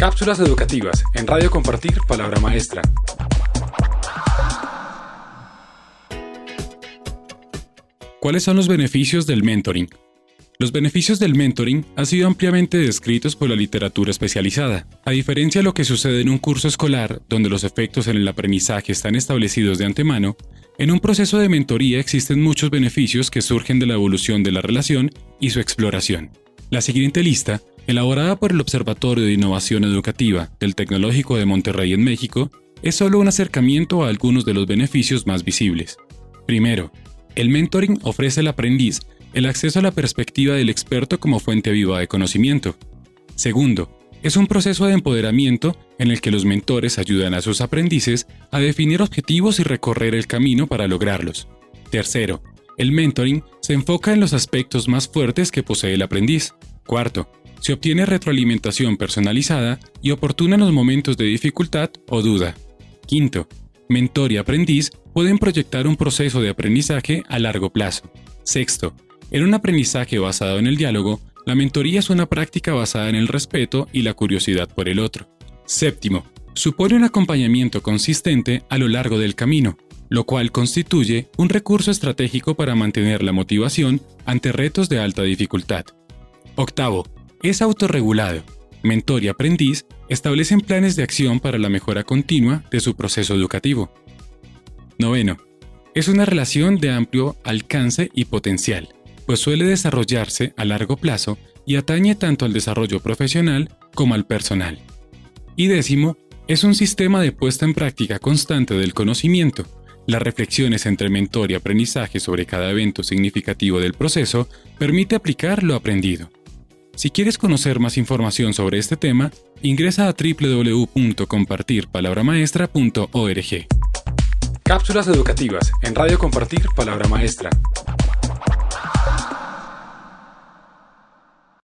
Cápsulas educativas en Radio Compartir Palabra Maestra. ¿Cuáles son los beneficios del mentoring? Los beneficios del mentoring han sido ampliamente descritos por la literatura especializada. A diferencia de lo que sucede en un curso escolar, donde los efectos en el aprendizaje están establecidos de antemano, en un proceso de mentoría existen muchos beneficios que surgen de la evolución de la relación y su exploración. La siguiente lista, elaborada por el Observatorio de Innovación Educativa del Tecnológico de Monterrey en México, es solo un acercamiento a algunos de los beneficios más visibles. Primero, el mentoring ofrece al aprendiz el acceso a la perspectiva del experto como fuente viva de conocimiento. Segundo, es un proceso de empoderamiento en el que los mentores ayudan a sus aprendices a definir objetivos y recorrer el camino para lograrlos. Tercero, el mentoring se enfoca en los aspectos más fuertes que posee el aprendiz. Cuarto, se obtiene retroalimentación personalizada y oportuna en los momentos de dificultad o duda. Quinto, mentor y aprendiz pueden proyectar un proceso de aprendizaje a largo plazo. Sexto, en un aprendizaje basado en el diálogo, la mentoría es una práctica basada en el respeto y la curiosidad por el otro. Séptimo, supone un acompañamiento consistente a lo largo del camino, lo cual constituye un recurso estratégico para mantener la motivación ante retos de alta dificultad. Octavo, es autorregulado. Mentor y aprendiz establecen planes de acción para la mejora continua de su proceso educativo. Noveno, es una relación de amplio alcance y potencial pues suele desarrollarse a largo plazo y atañe tanto al desarrollo profesional como al personal. Y décimo, es un sistema de puesta en práctica constante del conocimiento. Las reflexiones entre mentor y aprendizaje sobre cada evento significativo del proceso permite aplicar lo aprendido. Si quieres conocer más información sobre este tema, ingresa a www.compartirpalabramaestra.org. Cápsulas educativas en Radio Compartir Palabra Maestra.